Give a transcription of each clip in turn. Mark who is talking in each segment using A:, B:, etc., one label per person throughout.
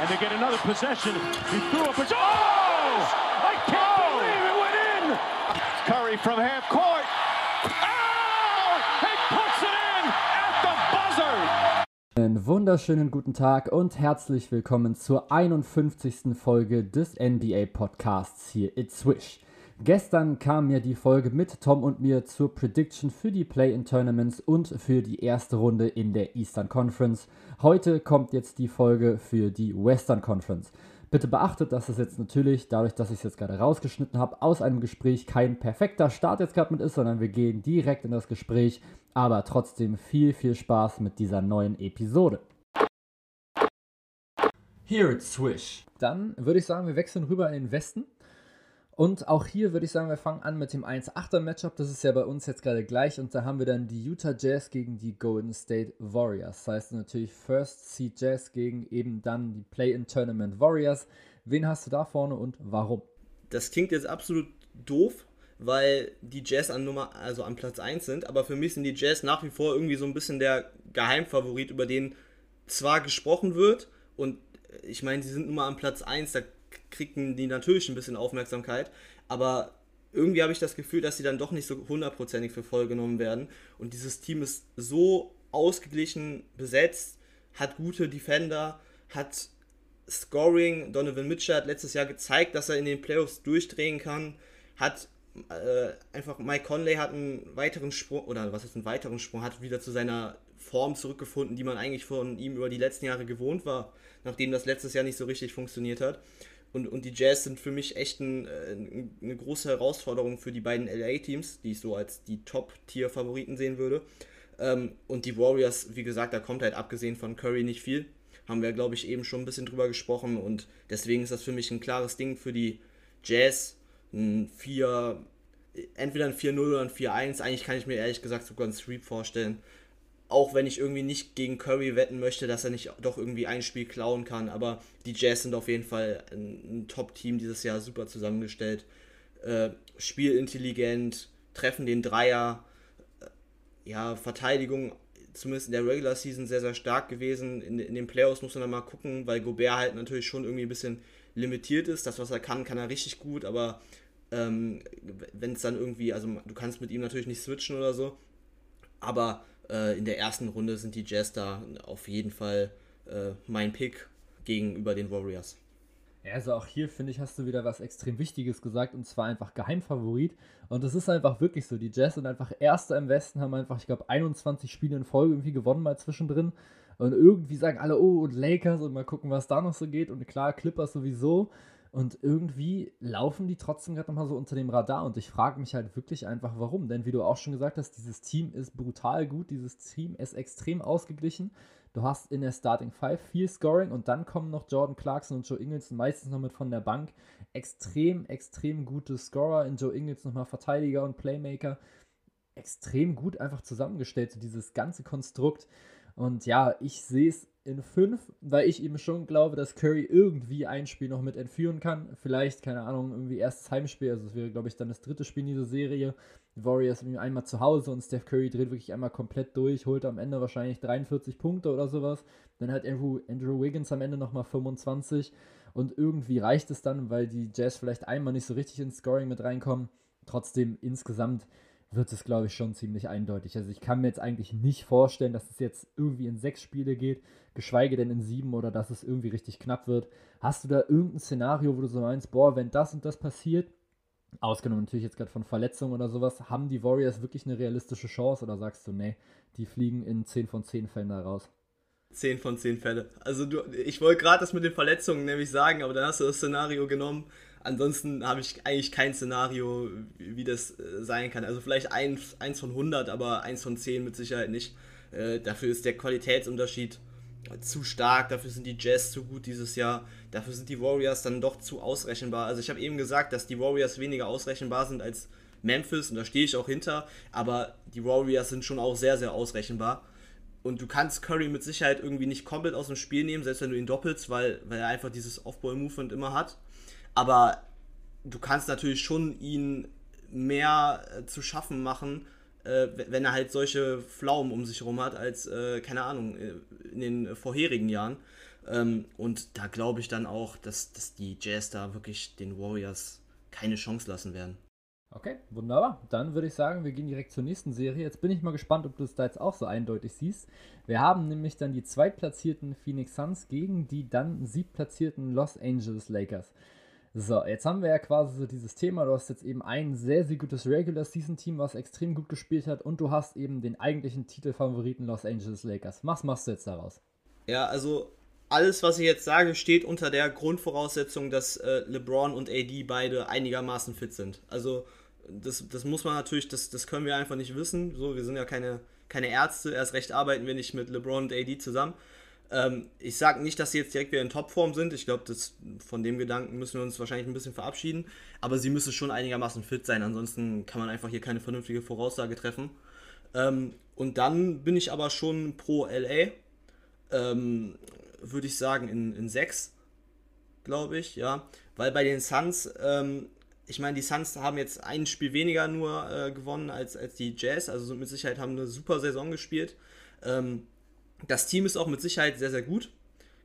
A: and they get another possession. He threw up a... Oh! I can't believe it went in! Curry from half court. Oh! He puts it in at the buzzer!
B: Einen wunderschönen guten Tag und herzlich willkommen zur 51. Folge des NBA Podcasts hier It's Swish. Gestern kam mir die Folge mit Tom und mir zur Prediction für die Play-in-Tournaments und für die erste Runde in der Eastern Conference. Heute kommt jetzt die Folge für die Western Conference. Bitte beachtet, dass es jetzt natürlich, dadurch, dass ich es jetzt gerade rausgeschnitten habe, aus einem Gespräch kein perfekter Start jetzt gerade mit ist, sondern wir gehen direkt in das Gespräch. Aber trotzdem viel, viel Spaß mit dieser neuen Episode. Here it's Swish. Dann würde ich sagen, wir wechseln rüber in den Westen. Und auch hier würde ich sagen, wir fangen an mit dem 1-8er Matchup. Das ist ja bei uns jetzt gerade gleich. Und da haben wir dann die Utah Jazz gegen die Golden State Warriors. Das heißt natürlich First Seed Jazz gegen eben dann die Play-in-Tournament Warriors. Wen hast du da vorne und warum?
C: Das klingt jetzt absolut doof, weil die Jazz an Nummer, also an Platz 1 sind, aber für mich sind die Jazz nach wie vor irgendwie so ein bisschen der Geheimfavorit, über den zwar gesprochen wird und ich meine, sie sind nun mal an Platz 1, da kriegen die natürlich ein bisschen Aufmerksamkeit, aber irgendwie habe ich das Gefühl, dass sie dann doch nicht so hundertprozentig für voll genommen werden. Und dieses Team ist so ausgeglichen besetzt, hat gute Defender, hat Scoring. Donovan Mitchell hat letztes Jahr gezeigt, dass er in den Playoffs durchdrehen kann. Hat äh, einfach Mike Conley hat einen weiteren Sprung, oder was ist ein weiteren Sprung, hat wieder zu seiner Form zurückgefunden, die man eigentlich von ihm über die letzten Jahre gewohnt war, nachdem das letztes Jahr nicht so richtig funktioniert hat. Und, und die Jazz sind für mich echt ein, äh, eine große Herausforderung für die beiden LA-Teams, die ich so als die Top-Tier-Favoriten sehen würde. Ähm, und die Warriors, wie gesagt, da kommt halt abgesehen von Curry nicht viel. Haben wir, glaube ich, eben schon ein bisschen drüber gesprochen. Und deswegen ist das für mich ein klares Ding für die Jazz. Ein 4, entweder ein 4-0 oder ein 4-1. Eigentlich kann ich mir ehrlich gesagt sogar einen Sweep vorstellen auch wenn ich irgendwie nicht gegen Curry wetten möchte, dass er nicht doch irgendwie ein Spiel klauen kann. Aber die Jazz sind auf jeden Fall ein, ein Top-Team dieses Jahr, super zusammengestellt. Äh, spielintelligent, treffen den Dreier. Äh, ja, Verteidigung, zumindest in der Regular Season, sehr, sehr stark gewesen. In, in den Playoffs muss man dann mal gucken, weil Gobert halt natürlich schon irgendwie ein bisschen limitiert ist. Das, was er kann, kann er richtig gut, aber ähm, wenn es dann irgendwie, also du kannst mit ihm natürlich nicht switchen oder so, aber äh, in der ersten Runde sind die Jazz da auf jeden Fall äh, mein Pick gegenüber den Warriors.
B: Ja, also auch hier finde ich, hast du wieder was extrem Wichtiges gesagt und zwar einfach Geheimfavorit. Und es ist einfach wirklich so. Die Jazz sind einfach Erster im Westen, haben einfach, ich glaube, 21 Spiele in Folge irgendwie gewonnen mal zwischendrin. Und irgendwie sagen alle, oh, und Lakers und mal gucken, was da noch so geht. Und klar, Clippers sowieso. Und irgendwie laufen die trotzdem gerade nochmal so unter dem Radar. Und ich frage mich halt wirklich einfach, warum. Denn wie du auch schon gesagt hast, dieses Team ist brutal gut. Dieses Team ist extrem ausgeglichen. Du hast in der Starting Five viel Scoring und dann kommen noch Jordan Clarkson und Joe Ingles meistens noch mit von der Bank. Extrem, extrem gute Scorer. In Joe Ingles nochmal Verteidiger und Playmaker. Extrem gut einfach zusammengestellt, so dieses ganze Konstrukt. Und ja, ich sehe es in 5, weil ich eben schon glaube, dass Curry irgendwie ein Spiel noch mit entführen kann. Vielleicht, keine Ahnung, irgendwie erstes Heimspiel, also es wäre, glaube ich, dann das dritte Spiel in dieser Serie. Die Warriors einmal zu Hause und Steph Curry dreht wirklich einmal komplett durch, holt am Ende wahrscheinlich 43 Punkte oder sowas. Dann hat Andrew, Andrew Wiggins am Ende nochmal 25 und irgendwie reicht es dann, weil die Jazz vielleicht einmal nicht so richtig ins Scoring mit reinkommen. Trotzdem insgesamt wird es, glaube ich, schon ziemlich eindeutig. Also ich kann mir jetzt eigentlich nicht vorstellen, dass es jetzt irgendwie in sechs Spiele geht, geschweige denn in sieben oder dass es irgendwie richtig knapp wird. Hast du da irgendein Szenario, wo du so meinst, boah, wenn das und das passiert, ausgenommen natürlich jetzt gerade von Verletzungen oder sowas, haben die Warriors wirklich eine realistische Chance oder sagst du, nee, die fliegen in 10 von 10 Fällen da raus?
C: 10 von 10 Fälle. Also du, ich wollte gerade das mit den Verletzungen nämlich sagen, aber dann hast du das Szenario genommen, Ansonsten habe ich eigentlich kein Szenario, wie das äh, sein kann. Also vielleicht eins, eins von 100, aber eins von 10 mit Sicherheit nicht. Äh, dafür ist der Qualitätsunterschied zu stark, dafür sind die Jazz zu gut dieses Jahr, dafür sind die Warriors dann doch zu ausrechenbar. Also ich habe eben gesagt, dass die Warriors weniger ausrechenbar sind als Memphis und da stehe ich auch hinter, aber die Warriors sind schon auch sehr, sehr ausrechenbar. Und du kannst Curry mit Sicherheit irgendwie nicht komplett aus dem Spiel nehmen, selbst wenn du ihn doppelst, weil, weil er einfach dieses Off-Ball-Movement immer hat. Aber du kannst natürlich schon ihn mehr äh, zu schaffen machen, äh, wenn er halt solche Pflaumen um sich herum hat, als, äh, keine Ahnung, äh, in den vorherigen Jahren. Ähm, und da glaube ich dann auch, dass, dass die Jazz da wirklich den Warriors keine Chance lassen werden.
B: Okay, wunderbar. Dann würde ich sagen, wir gehen direkt zur nächsten Serie. Jetzt bin ich mal gespannt, ob du es da jetzt auch so eindeutig siehst. Wir haben nämlich dann die zweitplatzierten Phoenix Suns gegen die dann siebtplatzierten Los Angeles Lakers. So, jetzt haben wir ja quasi so dieses Thema. Du hast jetzt eben ein sehr, sehr gutes Regular Season Team, was extrem gut gespielt hat, und du hast eben den eigentlichen Titelfavoriten Los Angeles Lakers. Was machst du jetzt daraus?
C: Ja, also alles, was ich jetzt sage, steht unter der Grundvoraussetzung, dass äh, LeBron und AD beide einigermaßen fit sind. Also das, das muss man natürlich, das, das können wir einfach nicht wissen. So, wir sind ja keine, keine Ärzte, erst recht arbeiten wir nicht mit LeBron und AD zusammen. Ähm, ich sage nicht, dass sie jetzt direkt wieder in Topform sind. Ich glaube, von dem Gedanken müssen wir uns wahrscheinlich ein bisschen verabschieden. Aber sie müssen schon einigermaßen fit sein, ansonsten kann man einfach hier keine vernünftige Voraussage treffen. Ähm, und dann bin ich aber schon pro LA. Ähm, Würde ich sagen, in, in 6, glaube ich, ja. Weil bei den Suns ähm, ich meine, die Suns haben jetzt ein Spiel weniger nur äh, gewonnen als, als die Jazz, also mit Sicherheit haben eine super Saison gespielt. Ähm, das Team ist auch mit Sicherheit sehr, sehr gut.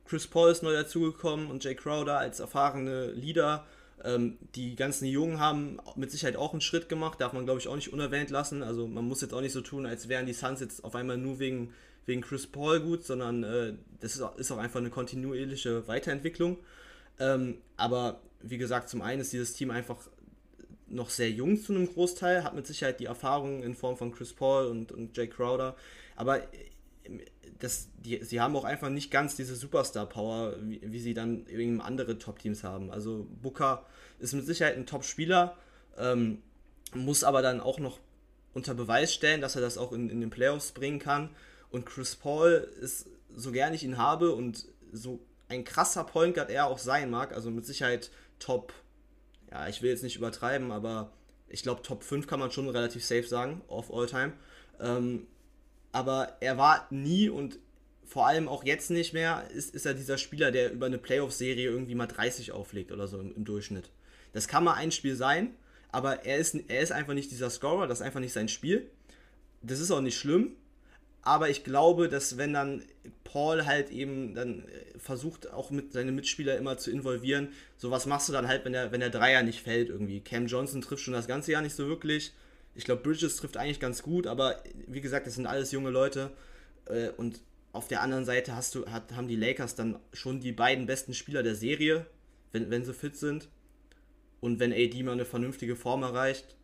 C: Chris Paul ist neu dazugekommen und Jay Crowder als erfahrene Leader. Ähm, die ganzen Jungen haben mit Sicherheit auch einen Schritt gemacht, darf man glaube ich auch nicht unerwähnt lassen. Also man muss jetzt auch nicht so tun, als wären die Suns jetzt auf einmal nur wegen, wegen Chris Paul gut, sondern äh, das ist auch, ist auch einfach eine kontinuierliche Weiterentwicklung. Ähm, aber wie gesagt, zum einen ist dieses Team einfach noch sehr jung zu einem Großteil, hat mit Sicherheit die Erfahrung in Form von Chris Paul und, und Jay Crowder, aber äh, das, die, sie haben auch einfach nicht ganz diese Superstar-Power, wie, wie, sie dann eben andere Top-Teams haben. Also Booker ist mit Sicherheit ein Top-Spieler, ähm, muss aber dann auch noch unter Beweis stellen, dass er das auch in, in den Playoffs bringen kann. Und Chris Paul ist, so gern ich ihn habe und so ein krasser Point Guard er auch sein mag, also mit Sicherheit Top ja, ich will jetzt nicht übertreiben, aber ich glaube, Top 5 kann man schon relativ safe sagen, of all time. Ähm, aber er war nie und vor allem auch jetzt nicht mehr, ist, ist er dieser Spieler, der über eine Playoff-Serie irgendwie mal 30 auflegt oder so im, im, Durchschnitt. Das kann mal ein Spiel sein, aber er ist, er ist einfach nicht dieser Scorer, das ist einfach nicht sein Spiel. Das ist auch nicht schlimm, aber ich glaube, dass wenn dann Paul halt eben dann äh, versucht, auch mit seine Mitspieler immer zu involvieren, so was machst du dann halt, wenn der, wenn der Dreier nicht fällt irgendwie. Cam Johnson trifft schon das ganze Jahr nicht so wirklich. Ich glaube, Bridges trifft eigentlich ganz gut, aber wie gesagt, das sind alles junge Leute. Äh, und auf der anderen Seite hast du, hat, haben die Lakers dann schon die beiden besten Spieler der Serie, wenn, wenn sie fit sind. Und wenn AD mal eine vernünftige Form erreicht.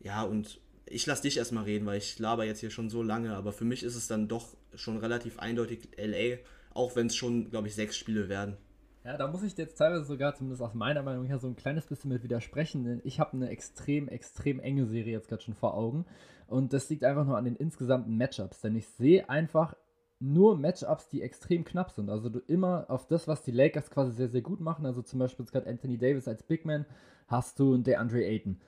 C: Ja, und ich lasse dich erstmal reden, weil ich laber jetzt hier schon so lange, aber für mich ist es dann doch schon relativ eindeutig LA, auch wenn es schon, glaube ich, sechs Spiele werden.
B: Ja, da muss ich jetzt teilweise sogar, zumindest aus meiner Meinung her, so ein kleines bisschen mit widersprechen, denn ich habe eine extrem, extrem enge Serie jetzt gerade schon vor Augen. Und das liegt einfach nur an den insgesamten Matchups, denn ich sehe einfach nur Matchups, die extrem knapp sind. Also du immer auf das, was die Lakers quasi sehr, sehr gut machen, also zum Beispiel jetzt gerade Anthony Davis als Big Man, hast du der Andre Ayton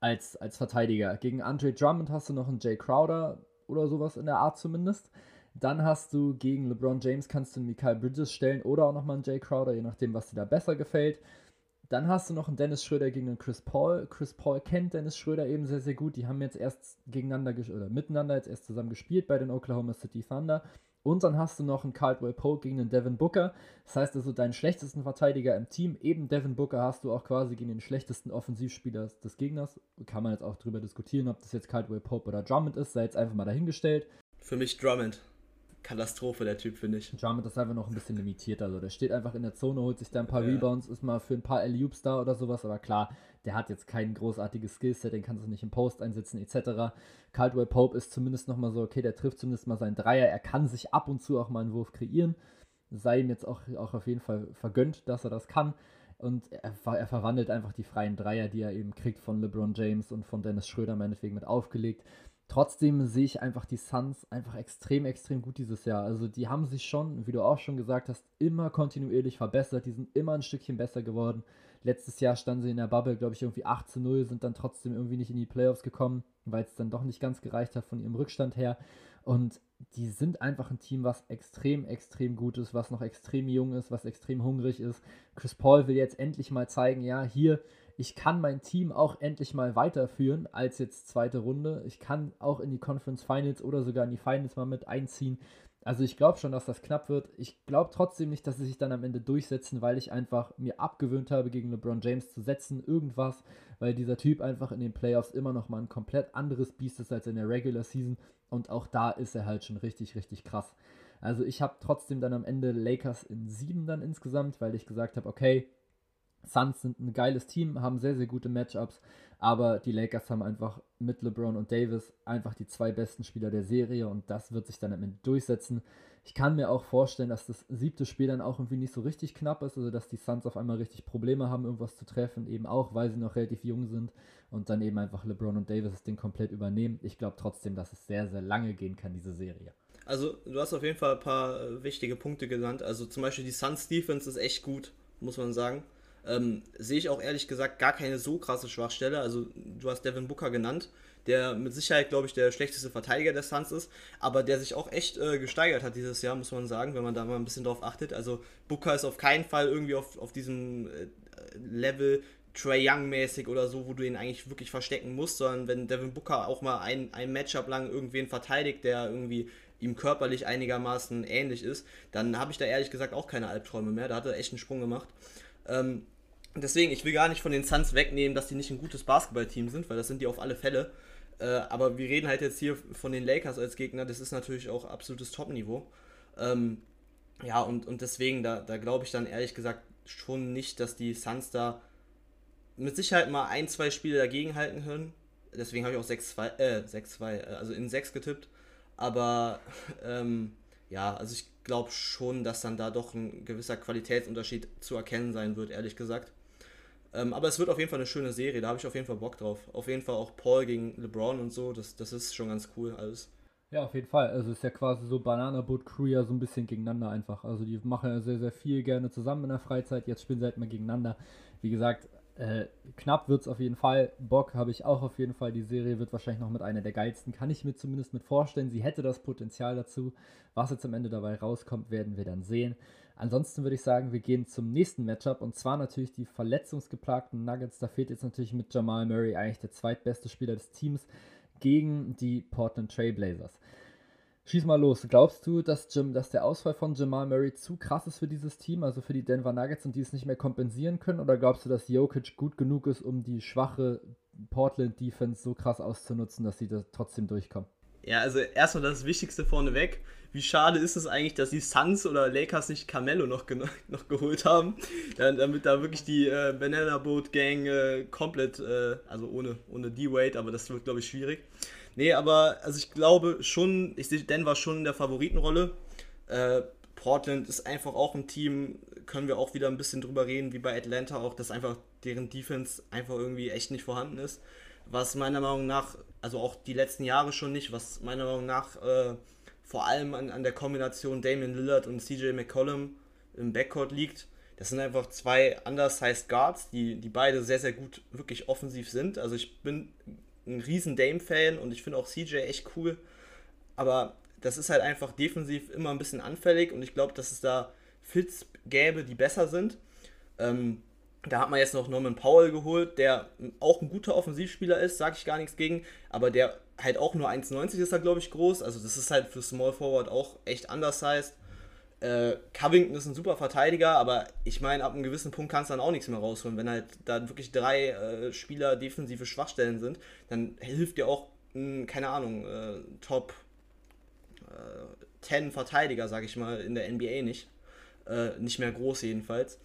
B: als, als Verteidiger. Gegen Andre Drummond hast du noch einen Jay Crowder oder sowas in der Art zumindest. Dann hast du gegen LeBron James kannst du einen Mikael Bridges stellen oder auch nochmal einen Jay Crowder, je nachdem, was dir da besser gefällt. Dann hast du noch einen Dennis Schröder gegen einen Chris Paul. Chris Paul kennt Dennis Schröder eben sehr, sehr gut. Die haben jetzt erst gegeneinander oder miteinander jetzt erst zusammen gespielt bei den Oklahoma City Thunder. Und dann hast du noch einen Caldwell Pope gegen den Devin Booker. Das heißt also, deinen schlechtesten Verteidiger im Team, eben Devin Booker, hast du auch quasi gegen den schlechtesten Offensivspieler des Gegners. Kann man jetzt auch drüber diskutieren, ob das jetzt Caldwell Pope oder Drummond ist, sei jetzt einfach mal dahingestellt.
C: Für mich Drummond. Katastrophe, der Typ, finde ich.
B: Drummond ist einfach noch ein bisschen limitiert. Also der steht einfach in der Zone, holt sich da ein paar ja. Rebounds, ist mal für ein paar Alley-Oops da oder sowas. Aber klar, der hat jetzt kein großartiges Skillset, den kannst du nicht im Post einsetzen etc. Caldwell Pope ist zumindest nochmal so, okay, der trifft zumindest mal seinen Dreier. Er kann sich ab und zu auch mal einen Wurf kreieren. Sei ihm jetzt auch, auch auf jeden Fall vergönnt, dass er das kann. Und er, er, verwandelt einfach die freien Dreier, die er eben kriegt von LeBron James und von Dennis Schröder meinetwegen mit aufgelegt. Trotzdem sehe ich einfach die Suns einfach extrem, extrem gut dieses Jahr. Also die haben sich schon, wie du auch schon gesagt hast, immer kontinuierlich verbessert. Die sind immer ein Stückchen besser geworden. Letztes Jahr standen sie in der Bubble, glaube ich, irgendwie 8 zu 0, sind dann trotzdem irgendwie nicht in die Playoffs gekommen, weil es dann doch nicht ganz gereicht hat von ihrem Rückstand her. Und die sind einfach ein Team, was extrem, extrem gut ist, was noch extrem jung ist, was extrem hungrig ist. Chris Paul will jetzt endlich mal zeigen, ja, hier ich kann mein Team auch endlich mal weiterführen als jetzt zweite Runde. Ich kann auch in die Conference Finals oder sogar in die Finals mal mit einziehen. Also ich glaube schon, dass das knapp wird. Ich glaube trotzdem nicht, dass sie sich dann am Ende durchsetzen, weil ich einfach mir abgewöhnt habe, gegen LeBron James zu setzen, irgendwas, weil dieser Typ einfach in den Playoffs immer noch mal ein komplett anderes Biest ist als in der Regular Season und auch da ist er halt schon richtig, richtig krass. Also ich habe trotzdem dann am Ende Lakers in sieben dann insgesamt, weil ich gesagt habe, okay, Suns sind ein geiles Team, haben sehr, sehr gute Matchups, aber die Lakers haben einfach mit LeBron und Davis einfach die zwei besten Spieler der Serie und das wird sich dann am Ende durchsetzen. Ich kann mir auch vorstellen, dass das siebte Spiel dann auch irgendwie nicht so richtig knapp ist, also dass die Suns auf einmal richtig Probleme haben, irgendwas zu treffen, eben auch, weil sie noch relativ jung sind und dann eben einfach LeBron und Davis das Ding komplett übernehmen. Ich glaube trotzdem, dass es sehr, sehr lange gehen kann, diese Serie.
C: Also, du hast auf jeden Fall ein paar äh, wichtige Punkte genannt. Also, zum Beispiel die Suns Defense ist echt gut, muss man sagen. Ähm, sehe ich auch ehrlich gesagt gar keine so krasse Schwachstelle. Also, du hast Devin Booker genannt, der mit Sicherheit, glaube ich, der schlechteste Verteidiger der Suns ist, aber der sich auch echt äh, gesteigert hat dieses Jahr, muss man sagen, wenn man da mal ein bisschen drauf achtet. Also, Booker ist auf keinen Fall irgendwie auf, auf diesem äh, Level Trey Young mäßig oder so, wo du ihn eigentlich wirklich verstecken musst, sondern wenn Devin Booker auch mal ein, ein Matchup lang irgendwen verteidigt, der irgendwie ihm körperlich einigermaßen ähnlich ist, dann habe ich da ehrlich gesagt auch keine Albträume mehr. Da hat er echt einen Sprung gemacht. Ähm, Deswegen, ich will gar nicht von den Suns wegnehmen, dass die nicht ein gutes Basketballteam sind, weil das sind die auf alle Fälle. Äh, aber wir reden halt jetzt hier von den Lakers als Gegner, das ist natürlich auch absolutes Top-Niveau. Ähm, ja, und, und deswegen, da, da glaube ich dann ehrlich gesagt schon nicht, dass die Suns da mit Sicherheit mal ein, zwei Spiele dagegen halten können. Deswegen habe ich auch 6-2, äh, 6-2, äh, also in 6 getippt. Aber ähm, ja, also ich glaube schon, dass dann da doch ein gewisser Qualitätsunterschied zu erkennen sein wird, ehrlich gesagt. Ähm, aber es wird auf jeden Fall eine schöne Serie, da habe ich auf jeden Fall Bock drauf. Auf jeden Fall auch Paul gegen LeBron und so, das, das ist schon ganz cool alles.
B: Ja, auf jeden Fall. Also ist ja quasi so Banana Boat Crew ja so ein bisschen gegeneinander einfach. Also die machen ja sehr, sehr viel gerne zusammen in der Freizeit. Jetzt spielen sie halt mal gegeneinander. Wie gesagt, äh, knapp wird es auf jeden Fall. Bock habe ich auch auf jeden Fall. Die Serie wird wahrscheinlich noch mit einer der geilsten. Kann ich mir zumindest mit vorstellen. Sie hätte das Potenzial dazu. Was jetzt am Ende dabei rauskommt, werden wir dann sehen. Ansonsten würde ich sagen, wir gehen zum nächsten Matchup und zwar natürlich die verletzungsgeplagten Nuggets. Da fehlt jetzt natürlich mit Jamal Murray eigentlich der zweitbeste Spieler des Teams gegen die Portland Trailblazers. Schieß mal los. Glaubst du, dass, Jim, dass der Ausfall von Jamal Murray zu krass ist für dieses Team, also für die Denver Nuggets und die es nicht mehr kompensieren können? Oder glaubst du, dass Jokic gut genug ist, um die schwache Portland Defense so krass auszunutzen, dass sie da trotzdem durchkommen?
C: Ja, also erstmal das Wichtigste vorneweg. Wie schade ist es eigentlich, dass die Suns oder Lakers nicht Carmelo noch, noch geholt haben, damit da wirklich die äh, Banana Boat Gang äh, komplett, äh, also ohne, ohne D-Wade, aber das wird glaube ich schwierig. Nee, aber also ich glaube schon, ich sehe Denver schon in der Favoritenrolle. Äh, Portland ist einfach auch ein Team, können wir auch wieder ein bisschen drüber reden, wie bei Atlanta auch, dass einfach deren Defense einfach irgendwie echt nicht vorhanden ist. Was meiner Meinung nach, also auch die letzten Jahre schon nicht, was meiner Meinung nach äh, vor allem an, an der Kombination Damian Lillard und CJ McCollum im Backcourt liegt. Das sind einfach zwei undersized Guards, die, die beide sehr, sehr gut wirklich offensiv sind. Also ich bin ein riesen Dame-Fan und ich finde auch CJ echt cool. Aber das ist halt einfach defensiv immer ein bisschen anfällig und ich glaube, dass es da Fits gäbe, die besser sind. Ähm, da hat man jetzt noch Norman Powell geholt, der auch ein guter Offensivspieler ist, sage ich gar nichts gegen, aber der halt auch nur 1,90 ist er, glaube ich, groß. Also das ist halt für Small Forward auch echt undersized. Äh, Covington ist ein super Verteidiger, aber ich meine, ab einem gewissen Punkt kannst du dann auch nichts mehr rausholen. Wenn halt da wirklich drei äh, Spieler defensive Schwachstellen sind, dann hilft dir auch, mh, keine Ahnung, äh, Top äh, 10 Verteidiger, sag ich mal, in der NBA nicht. Äh, nicht mehr groß jedenfalls.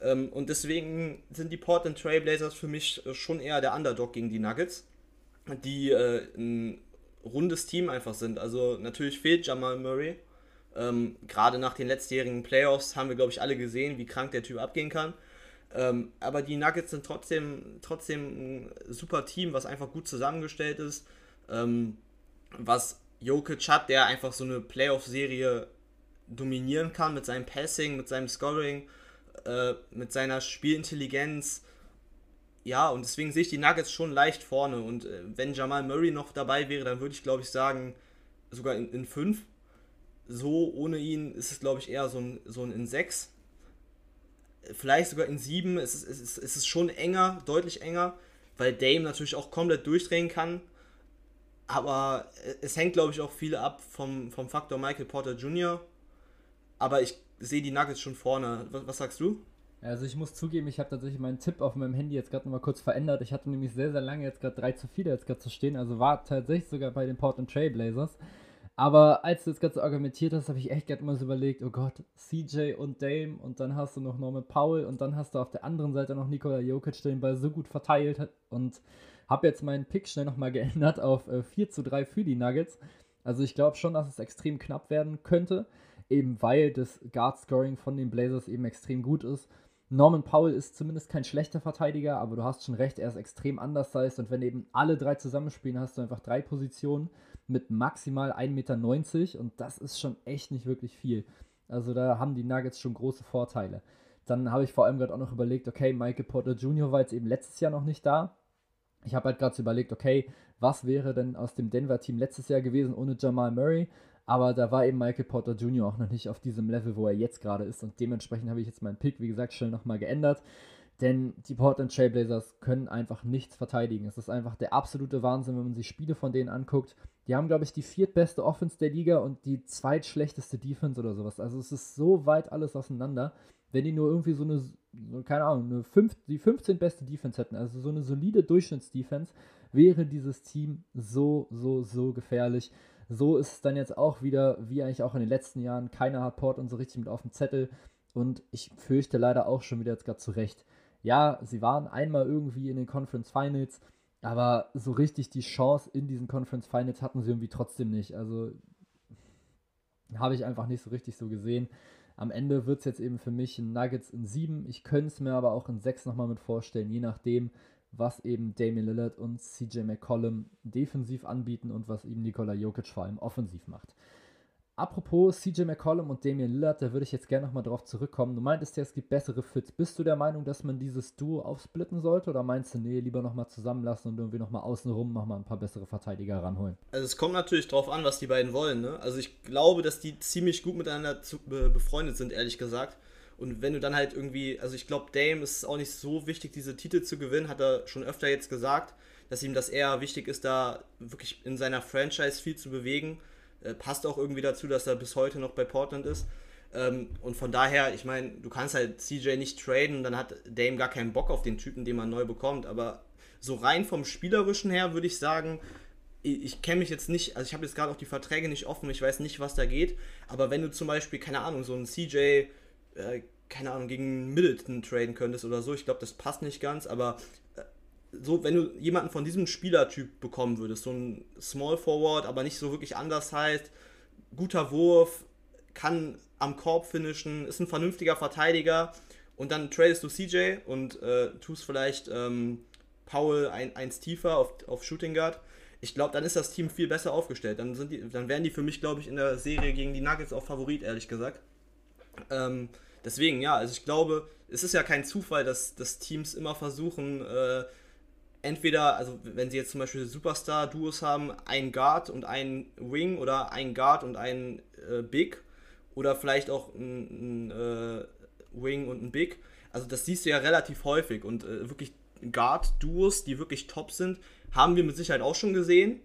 C: Ähm, und deswegen sind die Portland Trailblazers für mich äh, schon eher der Underdog gegen die Nuggets, die äh, ein rundes Team einfach sind. Also natürlich fehlt Jamal Murray, ähm, Gerade nach den letztjährigen Playoffs haben wir, glaube ich, alle gesehen, wie krank der Typ abgehen kann. Ähm, aber die Nuggets sind trotzdem, trotzdem ein super Team, was einfach gut zusammengestellt ist. Ähm, was Jokic hat, der einfach so eine Playoff-Serie dominieren kann mit seinem Passing, mit seinem Scoring, äh, mit seiner Spielintelligenz. Ja, und deswegen sehe ich die Nuggets schon leicht vorne. Und äh, wenn Jamal Murray noch dabei wäre, dann würde ich, glaube ich, sagen, sogar in, in fünf so ohne ihn ist es, glaube ich, eher so ein, so ein in 6. Vielleicht sogar in 7. Es ist, es, ist, es ist schon enger, deutlich enger, weil Dame natürlich auch komplett durchdrehen kann. Aber es hängt, glaube ich, auch viel ab vom, vom Faktor Michael Porter Jr. Aber ich sehe die Nuggets schon vorne. Was, was sagst du?
B: Also ich muss zugeben, ich habe tatsächlich meinen Tipp auf meinem Handy jetzt gerade nochmal kurz verändert. Ich hatte nämlich sehr, sehr lange jetzt gerade 3 zu 4 jetzt gerade zu stehen. Also war tatsächlich sogar bei den Portland Trail Blazers. Aber als du das Ganze argumentiert hast, habe ich echt gerade mal so überlegt, oh Gott, CJ und Dame und dann hast du noch Norman Powell und dann hast du auf der anderen Seite noch Nikola Jokic, der den Ball so gut verteilt hat und habe jetzt meinen Pick schnell nochmal geändert auf äh, 4 zu 3 für die Nuggets. Also ich glaube schon, dass es extrem knapp werden könnte, eben weil das Guard-Scoring von den Blazers eben extrem gut ist. Norman Powell ist zumindest kein schlechter Verteidiger, aber du hast schon recht, er ist extrem undersized und wenn eben alle drei zusammenspielen, hast du einfach drei Positionen mit maximal 1,90 Meter und das ist schon echt nicht wirklich viel. Also da haben die Nuggets schon große Vorteile. Dann habe ich vor allem gerade auch noch überlegt, okay, Michael Porter Jr. war jetzt eben letztes Jahr noch nicht da. Ich habe halt gerade so überlegt, okay, was wäre denn aus dem Denver-Team letztes Jahr gewesen ohne Jamal Murray? Aber da war eben Michael Porter Jr. auch noch nicht auf diesem Level, wo er jetzt gerade ist. Und dementsprechend habe ich jetzt meinen Pick, wie gesagt, schnell nochmal geändert. Denn die Portland Trailblazers können einfach nichts verteidigen. Es ist einfach der absolute Wahnsinn, wenn man sich Spiele von denen anguckt. Die haben, glaube ich, die viertbeste Offense der Liga und die zweitschlechteste Defense oder sowas. Also es ist so weit alles auseinander. Wenn die nur irgendwie so eine, so, keine Ahnung, eine 5, die 15 beste Defense hätten, also so eine solide Durchschnittsdefense, wäre dieses Team so, so, so gefährlich. So ist es dann jetzt auch wieder, wie eigentlich auch in den letzten Jahren. Keiner hat Portland so richtig mit auf dem Zettel. Und ich fürchte leider auch schon wieder jetzt gerade zurecht. Ja, sie waren einmal irgendwie in den Conference Finals, aber so richtig die Chance in diesen Conference Finals hatten sie irgendwie trotzdem nicht. Also habe ich einfach nicht so richtig so gesehen. Am Ende wird es jetzt eben für mich ein Nuggets in 7. Ich könnte es mir aber auch in 6 nochmal mit vorstellen, je nachdem, was eben Damian Lillard und CJ McCollum defensiv anbieten und was eben Nikola Jokic vor allem offensiv macht. Apropos CJ McCollum und Damian Lillard, da würde ich jetzt gerne nochmal drauf zurückkommen. Du meintest ja, es gibt bessere Fits. Bist du der Meinung, dass man dieses Duo aufsplitten sollte oder meinst du, nee, lieber nochmal zusammenlassen und irgendwie nochmal außenrum nochmal ein paar bessere Verteidiger ranholen?
C: Also es kommt natürlich drauf an, was die beiden wollen. Ne? Also ich glaube, dass die ziemlich gut miteinander zu, be, befreundet sind, ehrlich gesagt. Und wenn du dann halt irgendwie, also ich glaube, Dame ist auch nicht so wichtig, diese Titel zu gewinnen, hat er schon öfter jetzt gesagt, dass ihm das eher wichtig ist, da wirklich in seiner Franchise viel zu bewegen äh, passt auch irgendwie dazu, dass er bis heute noch bei Portland ist. Ähm, und von daher, ich meine, du kannst halt CJ nicht traden, dann hat Dame gar keinen Bock auf den Typen, den man neu bekommt. Aber so rein vom Spielerischen her würde ich sagen, ich, kenne mich jetzt nicht, also ich habe jetzt gerade auch die Verträge nicht offen, ich weiß nicht, was da geht. Aber wenn du zum Beispiel, keine Ahnung, so einen CJ, äh, keine Ahnung, gegen Middleton traden könntest oder so, ich glaube, das passt nicht ganz, aber so, wenn du jemanden von diesem Spielertyp bekommen würdest, so ein Small Forward, aber nicht so wirklich anders heißt, guter Wurf, kann am Korb finishen, ist ein vernünftiger Verteidiger und dann tradest du CJ und äh, tust vielleicht ähm, Paul ein, eins tiefer auf, auf Shooting Guard. Ich glaube, dann ist das Team viel besser aufgestellt. Dann, sind die, dann wären die für mich, glaube ich, in der Serie gegen die Nuggets auch Favorit, ehrlich gesagt. Ähm, deswegen, ja, also ich glaube, es ist ja kein Zufall, dass, dass Teams immer versuchen, äh, entweder, also wenn sie jetzt zum Beispiel Superstar-Duos haben, ein Guard und ein Wing oder ein Guard und ein äh, Big oder vielleicht auch ein, äh, Wing und ein Big. Also das siehst du ja relativ häufig und äh, wirklich Guard-Duos, die wirklich top sind, haben wir mit Sicherheit auch schon gesehen.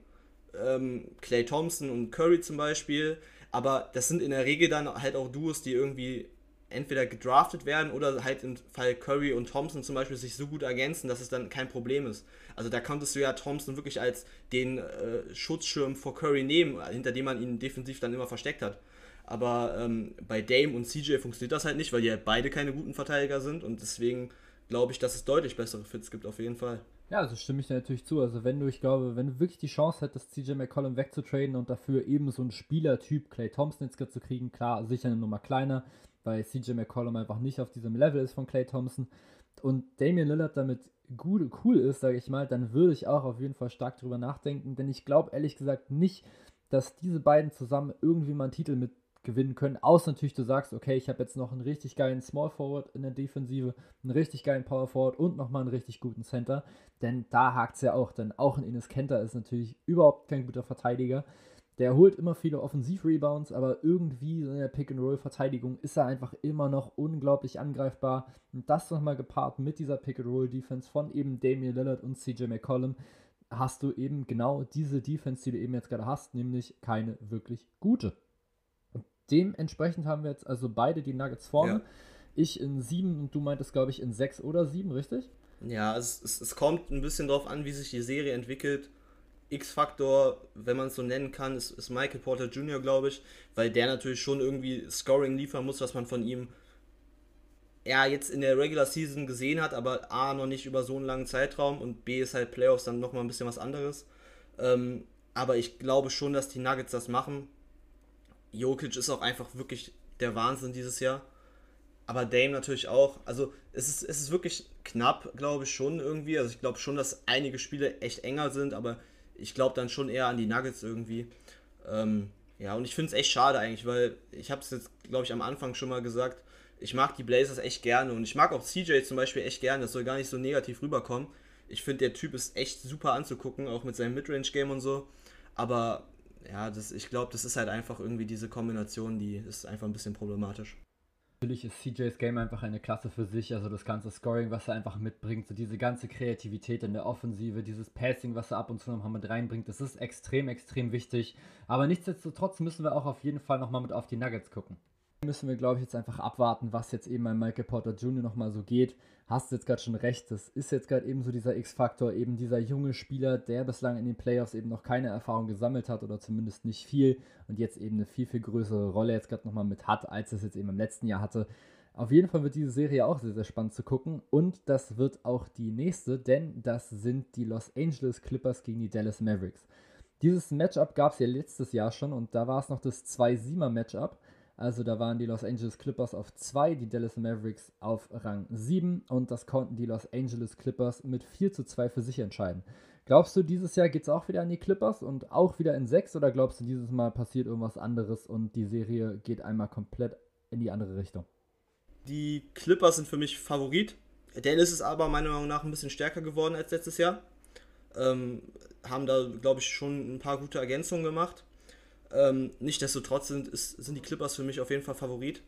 C: Ähm, Clay Thompson und Curry zum Beispiel. Aber das sind in der Regel dann halt auch Duos, die irgendwie entweder gedraftet werden oder halt im Fall Curry und Thompson zum Beispiel sich so gut ergänzen, dass es dann kein Problem ist. Also da konntest du ja Thompson wirklich als den äh, Schutzschirm vor Curry nehmen, hinter dem man ihn defensiv dann immer versteckt hat. Aber ähm, bei Dame und CJ funktioniert das halt nicht, weil die halt beide keine guten Verteidiger sind und deswegen glaube ich, dass es deutlich bessere Fits gibt, auf jeden Fall.
B: Ja, also stimme ich dir natürlich zu. Also wenn du, ich glaube, wenn du wirklich die Chance hättest, CJ McCollum wegzutraden und dafür eben so einen Spielertyp Clay Thompson jetzt zu kriegen, klar, sicher eine Nummer kleiner, weil CJ McCollum einfach nicht auf diesem Level ist von Clay Thompson. Und Damian Lillard damit gut, cool ist, sage ich mal, dann würde ich auch auf jeden Fall stark drüber nachdenken, denn ich glaube ehrlich gesagt nicht, dass diese beiden zusammen irgendwie mal einen Titel mit gewinnen können, außer natürlich du sagst, okay, ich habe jetzt noch einen richtig geilen Small Forward in der Defensive, einen richtig geilen Power Forward und nochmal einen richtig guten Center, denn da hakt es ja auch, denn auch ein Ines Kenter ist natürlich überhaupt kein guter Verteidiger, der holt immer viele Offensiv-Rebounds, aber irgendwie in der Pick-and-Roll-Verteidigung ist er einfach immer noch unglaublich angreifbar. Und das nochmal gepaart mit dieser Pick-and-Roll-Defense von eben Damian Lillard und CJ McCollum. hast du eben genau diese Defense, die du eben jetzt gerade hast, nämlich keine wirklich gute. Dementsprechend haben wir jetzt also beide die Nuggets vorne. Ja. Ich in sieben und du meintest, glaube ich, in sechs oder sieben, richtig?
C: Ja, es, es, es kommt ein bisschen darauf an, wie sich die Serie entwickelt. X-Faktor, wenn man es so nennen kann, ist, ist Michael Porter Jr., glaube ich, weil der natürlich schon irgendwie Scoring liefern muss, was man von ihm ja jetzt in der Regular Season gesehen hat, aber A, noch nicht über so einen langen Zeitraum und B ist halt Playoffs dann nochmal ein bisschen was anderes. Ähm, aber ich glaube schon, dass die Nuggets das machen. Jokic ist auch einfach wirklich der Wahnsinn dieses Jahr. Aber Dame natürlich auch. Also es ist, es ist wirklich knapp, glaube ich schon irgendwie. Also ich glaube schon, dass einige Spiele echt enger sind, aber ich glaube dann schon eher an die Nuggets irgendwie. Ähm, ja, und ich finde es echt schade eigentlich, weil ich habe es jetzt, glaube ich, am Anfang schon mal gesagt, ich mag die Blazers echt gerne und ich mag auch CJ zum Beispiel echt gerne, das soll gar nicht so negativ rüberkommen. Ich finde, der Typ ist echt super anzugucken, auch mit seinem Midrange-Game und so. Aber ja, das, ich glaube, das ist halt einfach irgendwie diese Kombination, die ist einfach ein bisschen problematisch.
B: Natürlich ist CJs Game einfach eine Klasse für sich, also das ganze Scoring, was er einfach mitbringt, so diese ganze Kreativität in der Offensive, dieses Passing, was er ab und zu nochmal mit reinbringt, das ist extrem, extrem wichtig. Aber nichtsdestotrotz müssen wir auch auf jeden Fall nochmal mit auf die Nuggets gucken. Müssen wir, glaube ich, jetzt einfach abwarten, was jetzt eben bei Michael Porter Jr. nochmal so geht. Hast du jetzt gerade schon recht, das ist jetzt gerade eben so dieser X-Faktor, eben dieser junge Spieler, der bislang in den Playoffs eben noch keine Erfahrung gesammelt hat oder zumindest nicht viel und jetzt eben eine viel, viel größere Rolle jetzt gerade nochmal mit hat, als es jetzt eben im letzten Jahr hatte. Auf jeden Fall wird diese Serie auch sehr, sehr spannend zu gucken und das wird auch die nächste, denn das sind die Los Angeles Clippers gegen die Dallas Mavericks. Dieses Matchup gab es ja letztes Jahr schon und da war es noch das 2-7er-Matchup. Also da waren die Los Angeles Clippers auf 2, die Dallas Mavericks auf Rang 7 und das konnten die Los Angeles Clippers mit 4 zu 2 für sich entscheiden. Glaubst du, dieses Jahr geht es auch wieder an die Clippers und auch wieder in 6 oder glaubst du, dieses Mal passiert irgendwas anderes und die Serie geht einmal komplett in die andere Richtung?
C: Die Clippers sind für mich Favorit. Dallas ist aber meiner Meinung nach ein bisschen stärker geworden als letztes Jahr. Ähm, haben da, glaube ich, schon ein paar gute Ergänzungen gemacht. Ähm, Nichtsdestotrotz sind, sind die Clippers für mich auf jeden Fall Favorit.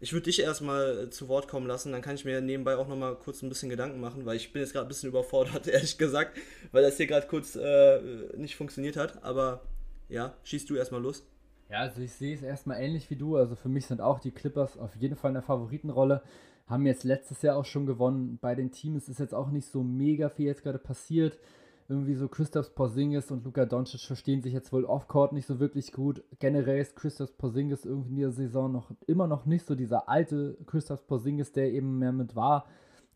C: Ich würde dich erstmal äh, zu Wort kommen lassen, dann kann ich mir nebenbei auch nochmal kurz ein bisschen Gedanken machen, weil ich bin jetzt gerade ein bisschen überfordert, ehrlich gesagt, weil das hier gerade kurz äh, nicht funktioniert hat. Aber ja, schießt du erstmal los.
B: Ja, also ich sehe es erstmal ähnlich wie du. Also für mich sind auch die Clippers auf jeden Fall in der Favoritenrolle. Haben jetzt letztes Jahr auch schon gewonnen. Bei den Teams ist jetzt auch nicht so mega viel jetzt gerade passiert irgendwie so Christoph Porzingis und Luka Doncic verstehen sich jetzt wohl off-court nicht so wirklich gut. Generell ist Christoph Porzingis irgendwie in der Saison noch immer noch nicht so dieser alte Christoph Porzingis, der eben mehr mit war.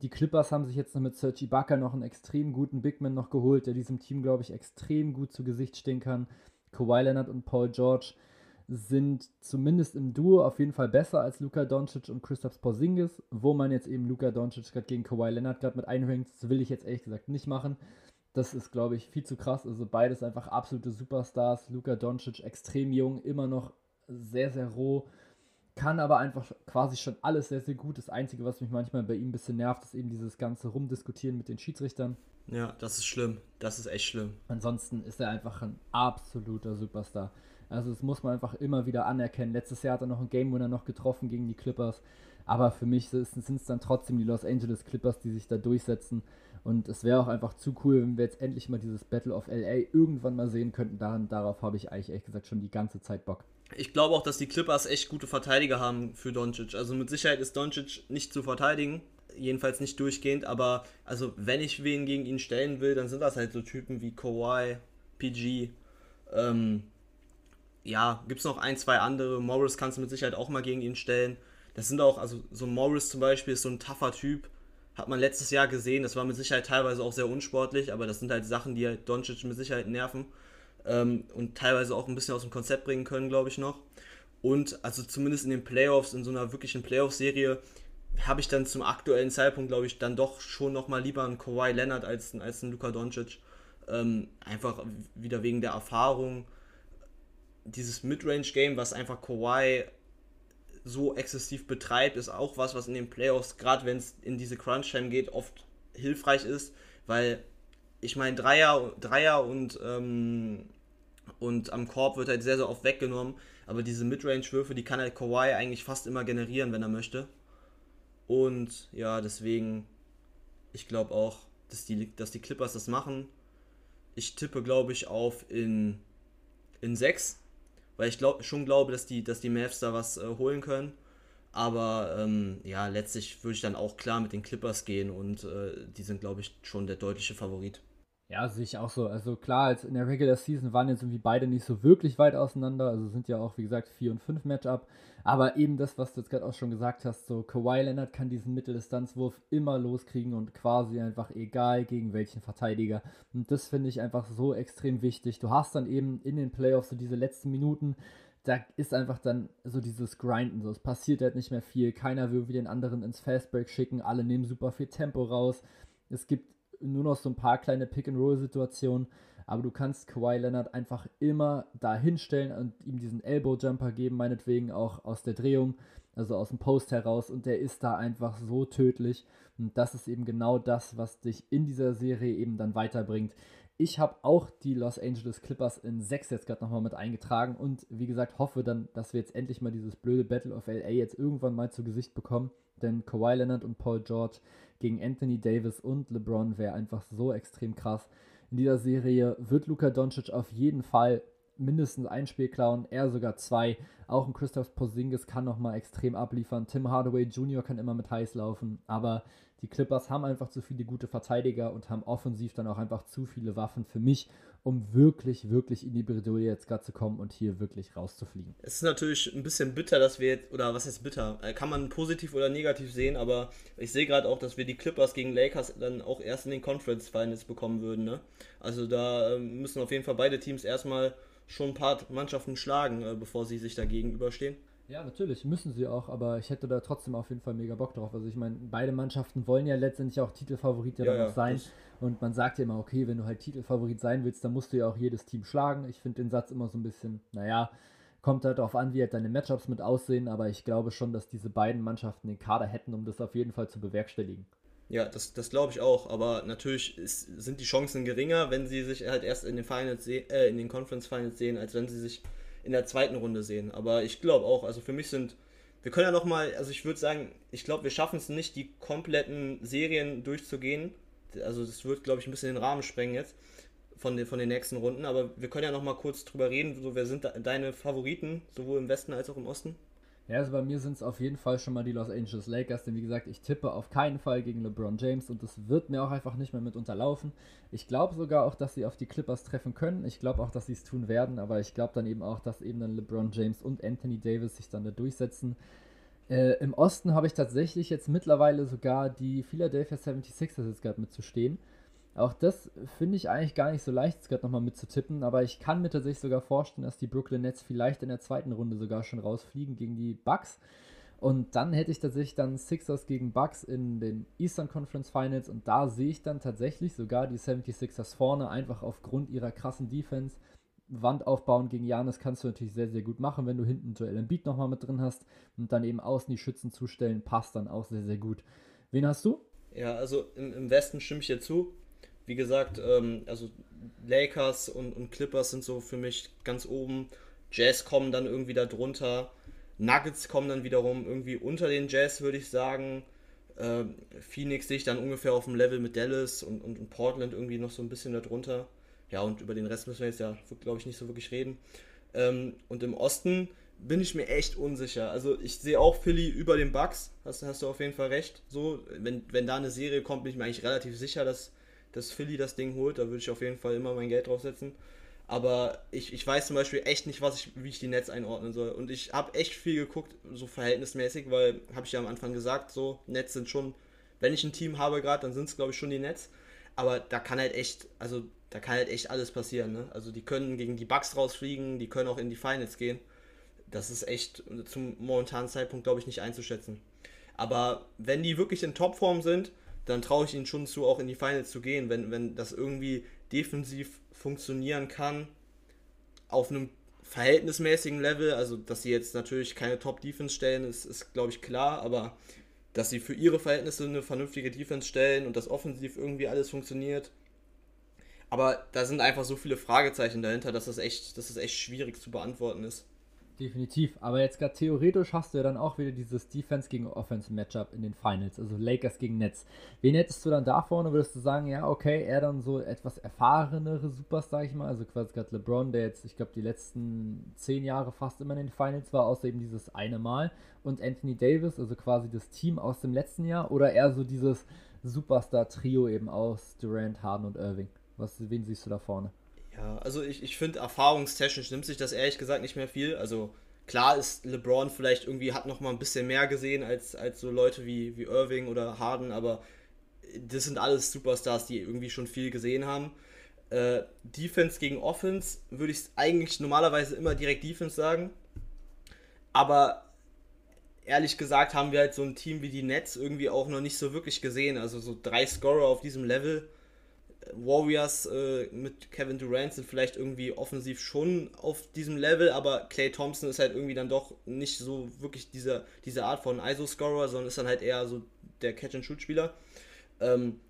B: Die Clippers haben sich jetzt noch mit Serge Ibaka noch einen extrem guten Bigman noch geholt, der diesem Team, glaube ich, extrem gut zu Gesicht stehen kann. Kawhi Leonard und Paul George sind zumindest im Duo auf jeden Fall besser als Luka Doncic und Christoph Porzingis. Wo man jetzt eben Luka Doncic gerade gegen Kawhi Leonard gerade mit einhängt, das will ich jetzt ehrlich gesagt nicht machen. Das ist, glaube ich, viel zu krass. Also beides einfach absolute Superstars. Luka Doncic extrem jung, immer noch sehr, sehr roh. Kann aber einfach quasi schon alles sehr, sehr gut. Das Einzige, was mich manchmal bei ihm ein bisschen nervt, ist eben dieses ganze Rumdiskutieren mit den Schiedsrichtern.
C: Ja, das ist schlimm. Das ist echt schlimm.
B: Ansonsten ist er einfach ein absoluter Superstar. Also das muss man einfach immer wieder anerkennen. Letztes Jahr hat er noch einen Game Winner noch getroffen gegen die Clippers. Aber für mich sind es dann trotzdem die Los Angeles Clippers, die sich da durchsetzen. Und es wäre auch einfach zu cool, wenn wir jetzt endlich mal dieses Battle of LA irgendwann mal sehen könnten. Daran, darauf habe ich eigentlich ehrlich gesagt schon die ganze Zeit Bock.
C: Ich glaube auch, dass die Clippers echt gute Verteidiger haben für Doncic. Also mit Sicherheit ist Doncic nicht zu verteidigen. Jedenfalls nicht durchgehend, aber also wenn ich wen gegen ihn stellen will, dann sind das halt so Typen wie Kawhi, PG. Ähm, ja, gibt es noch ein, zwei andere. Morris kannst du mit Sicherheit auch mal gegen ihn stellen. Das sind auch, also so Morris zum Beispiel ist so ein tougher Typ hat man letztes Jahr gesehen. Das war mit Sicherheit teilweise auch sehr unsportlich, aber das sind halt Sachen, die halt Doncic mit Sicherheit nerven ähm, und teilweise auch ein bisschen aus dem Konzept bringen können, glaube ich noch. Und also zumindest in den Playoffs, in so einer wirklichen Playoff-Serie, habe ich dann zum aktuellen Zeitpunkt, glaube ich, dann doch schon nochmal lieber einen Kawhi Leonard als, als einen Luka Doncic. Ähm, einfach wieder wegen der Erfahrung. Dieses Midrange-Game, was einfach Kawhi so exzessiv betreibt, ist auch was, was in den Playoffs, gerade wenn es in diese Crunch-Time geht, oft hilfreich ist, weil ich meine, Dreier, Dreier und, ähm, und am Korb wird halt sehr, sehr oft weggenommen, aber diese Midrange-Würfe, die kann halt Kawhi eigentlich fast immer generieren, wenn er möchte. Und ja, deswegen, ich glaube auch, dass die, dass die Clippers das machen. ich tippe, glaube ich, auf in, in 6, weil ich glaub, schon glaube, dass die, dass die Mavs da was äh, holen können. Aber ähm, ja, letztlich würde ich dann auch klar mit den Clippers gehen und äh, die sind, glaube ich, schon der deutliche Favorit.
B: Ja, sehe ich auch so. Also klar, als in der Regular Season waren jetzt irgendwie beide nicht so wirklich weit auseinander. Also sind ja auch, wie gesagt, 4 und 5 Matchup. Aber eben das, was du jetzt gerade auch schon gesagt hast, so Kawhi Leonard kann diesen Mitteldistanzwurf immer loskriegen und quasi einfach egal gegen welchen Verteidiger. Und das finde ich einfach so extrem wichtig. Du hast dann eben in den Playoffs so diese letzten Minuten, da ist einfach dann so dieses Grinden. So, es passiert halt nicht mehr viel. Keiner will wie den anderen ins Fastbreak schicken. Alle nehmen super viel Tempo raus. Es gibt nur noch so ein paar kleine Pick-and-Roll-Situationen, aber du kannst Kawhi Leonard einfach immer da hinstellen und ihm diesen Elbow-Jumper geben, meinetwegen auch aus der Drehung, also aus dem Post heraus und der ist da einfach so tödlich und das ist eben genau das, was dich in dieser Serie eben dann weiterbringt. Ich habe auch die Los Angeles Clippers in 6 jetzt gerade nochmal mit eingetragen und wie gesagt hoffe dann, dass wir jetzt endlich mal dieses blöde Battle of LA jetzt irgendwann mal zu Gesicht bekommen, denn Kawhi Leonard und Paul George gegen Anthony Davis und LeBron wäre einfach so extrem krass. In dieser Serie wird Luka Doncic auf jeden Fall mindestens ein Spiel klauen, er sogar zwei. Auch ein Christoph Porzingis kann nochmal extrem abliefern. Tim Hardaway Jr. kann immer mit heiß laufen, aber die Clippers haben einfach zu viele gute Verteidiger und haben offensiv dann auch einfach zu viele Waffen für mich, um wirklich, wirklich in die Bredouille jetzt gerade zu kommen und hier wirklich rauszufliegen.
C: Es ist natürlich ein bisschen bitter, dass wir jetzt, oder was ist bitter? Äh, kann man positiv oder negativ sehen, aber ich sehe gerade auch, dass wir die Clippers gegen Lakers dann auch erst in den Conference Finals bekommen würden. Ne? Also da ähm, müssen auf jeden Fall beide Teams erstmal schon ein paar Mannschaften schlagen, äh, bevor sie sich da gegenüberstehen.
B: Ja, natürlich, müssen sie auch, aber ich hätte da trotzdem auf jeden Fall mega Bock drauf. Also ich meine, beide Mannschaften wollen ja letztendlich auch Titelfavorit ja, ja, ja sein. Und man sagt ja immer, okay, wenn du halt Titelfavorit sein willst, dann musst du ja auch jedes Team schlagen. Ich finde den Satz immer so ein bisschen, naja, kommt halt darauf an, wie halt deine Matchups mit aussehen, aber ich glaube schon, dass diese beiden Mannschaften den Kader hätten, um das auf jeden Fall zu bewerkstelligen.
C: Ja, das, das glaube ich auch, aber natürlich ist, sind die Chancen geringer, wenn sie sich halt erst in den Finals äh, in den Conference Finals sehen, als wenn sie sich in der zweiten Runde sehen. Aber ich glaube auch, also für mich sind, wir können ja nochmal, also ich würde sagen, ich glaube, wir schaffen es nicht, die kompletten Serien durchzugehen. Also das wird, glaube ich, ein bisschen den Rahmen sprengen jetzt von den, von den nächsten Runden. Aber wir können ja nochmal kurz drüber reden, so wer sind da, deine Favoriten, sowohl im Westen als auch im Osten?
B: Ja, also bei mir sind es auf jeden Fall schon mal die Los Angeles Lakers, denn wie gesagt, ich tippe auf keinen Fall gegen LeBron James und das wird mir auch einfach nicht mehr mit unterlaufen. Ich glaube sogar auch, dass sie auf die Clippers treffen können. Ich glaube auch, dass sie es tun werden, aber ich glaube dann eben auch, dass eben dann LeBron James und Anthony Davis sich dann da durchsetzen. Äh, Im Osten habe ich tatsächlich jetzt mittlerweile sogar die Philadelphia 76ers jetzt gerade mitzustehen. Auch das finde ich eigentlich gar nicht so leicht, es gerade nochmal mitzutippen, aber ich kann mir tatsächlich sogar vorstellen, dass die Brooklyn Nets vielleicht in der zweiten Runde sogar schon rausfliegen gegen die Bucks. Und dann hätte ich tatsächlich dann Sixers gegen Bucks in den Eastern Conference Finals und da sehe ich dann tatsächlich sogar die 76ers vorne, einfach aufgrund ihrer krassen Defense. Wand aufbauen gegen Janis kannst du natürlich sehr, sehr gut machen, wenn du hinten Joel Embiid nochmal mit drin hast und dann eben außen die Schützen zustellen, passt dann auch sehr, sehr gut. Wen hast du?
C: Ja, also im, im Westen stimme ich dir zu wie gesagt, ähm, also Lakers und, und Clippers sind so für mich ganz oben. Jazz kommen dann irgendwie da drunter. Nuggets kommen dann wiederum irgendwie unter den Jazz, würde ich sagen. Ähm, Phoenix sehe ich dann ungefähr auf dem Level mit Dallas und, und, und, Portland irgendwie noch so ein bisschen darunter. Ja, und über den Rest müssen wir jetzt ja, glaube ich, nicht so wirklich reden. Ähm, und im Osten bin ich mir echt unsicher. Also ich sehe auch Philly über den Bucks, hast, hast du auf jeden Fall recht. So, wenn, wenn da eine Serie kommt, bin ich mir eigentlich relativ sicher, dass dass Philly das Ding holt. Da würde ich auf jeden Fall immer mein Geld draufsetzen. Aber ich, ich weiß zum Beispiel echt nicht, was ich, wie ich die Nets einordnen soll. Und ich habe echt viel geguckt, so verhältnismäßig, weil, habe ich ja am Anfang gesagt, so, Nets sind schon, wenn ich ein Team habe gerade, dann sind es, glaube ich, schon die Nets. Aber da kann halt echt, also da kann halt echt alles passieren. Ne? Also die können gegen die Bucks rausfliegen, die können auch in die Finals gehen. Das ist echt zum momentanen Zeitpunkt, glaube ich, nicht einzuschätzen. Aber wenn die wirklich in Topform sind, dann traue ich ihnen schon zu, auch in die Finals zu gehen, wenn, wenn das irgendwie defensiv funktionieren kann, auf einem verhältnismäßigen Level, also dass sie jetzt natürlich keine Top-Defense stellen, ist, ist glaube ich klar, aber dass sie für ihre Verhältnisse eine vernünftige Defense stellen und dass offensiv irgendwie alles funktioniert. Aber da sind einfach so viele Fragezeichen dahinter, dass das echt, dass das echt schwierig zu beantworten ist.
B: Definitiv, aber jetzt gerade theoretisch hast du ja dann auch wieder dieses Defense gegen Offense Matchup in den Finals, also Lakers gegen Nets. Wen hättest du dann da vorne? Würdest du sagen, ja, okay, er dann so etwas erfahrenere Superstar, sag ich mal, also quasi gerade LeBron, der jetzt, ich glaube, die letzten zehn Jahre fast immer in den Finals war, außer eben dieses eine Mal, und Anthony Davis, also quasi das Team aus dem letzten Jahr, oder eher so dieses Superstar-Trio eben aus Durant, Harden und Irving? Was, wen siehst du da vorne?
C: Ja, also ich, ich finde, erfahrungstechnisch nimmt sich das ehrlich gesagt nicht mehr viel. Also klar ist LeBron vielleicht irgendwie, hat noch mal ein bisschen mehr gesehen als, als so Leute wie, wie Irving oder Harden, aber das sind alles Superstars, die irgendwie schon viel gesehen haben. Äh, Defense gegen Offense würde ich eigentlich normalerweise immer direkt Defense sagen. Aber ehrlich gesagt haben wir halt so ein Team wie die Nets irgendwie auch noch nicht so wirklich gesehen. Also so drei Scorer auf diesem Level Warriors äh, mit Kevin Durant sind vielleicht irgendwie offensiv schon auf diesem Level, aber Clay Thompson ist halt irgendwie dann doch nicht so wirklich diese, diese Art von ISO-Scorer, sondern ist dann halt eher so der Catch-and-Shoot-Spieler. Ähm,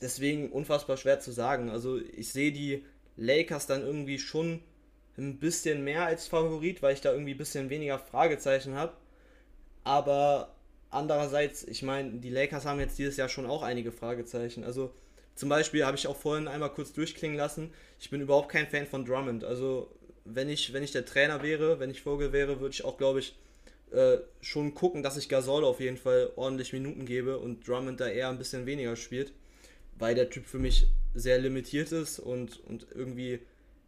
C: deswegen unfassbar schwer zu sagen. Also ich sehe die Lakers dann irgendwie schon ein bisschen mehr als Favorit, weil ich da irgendwie ein bisschen weniger Fragezeichen habe. Aber andererseits, ich meine, die Lakers haben jetzt dieses Jahr schon auch einige Fragezeichen. Also zum Beispiel habe ich auch vorhin einmal kurz durchklingen lassen, ich bin überhaupt kein Fan von Drummond. Also wenn ich, wenn ich der Trainer wäre, wenn ich Vogel wäre, würde ich auch, glaube ich, äh, schon gucken, dass ich Gasol auf jeden Fall ordentlich Minuten gebe und Drummond da eher ein bisschen weniger spielt, weil der Typ für mich sehr limitiert ist und, und irgendwie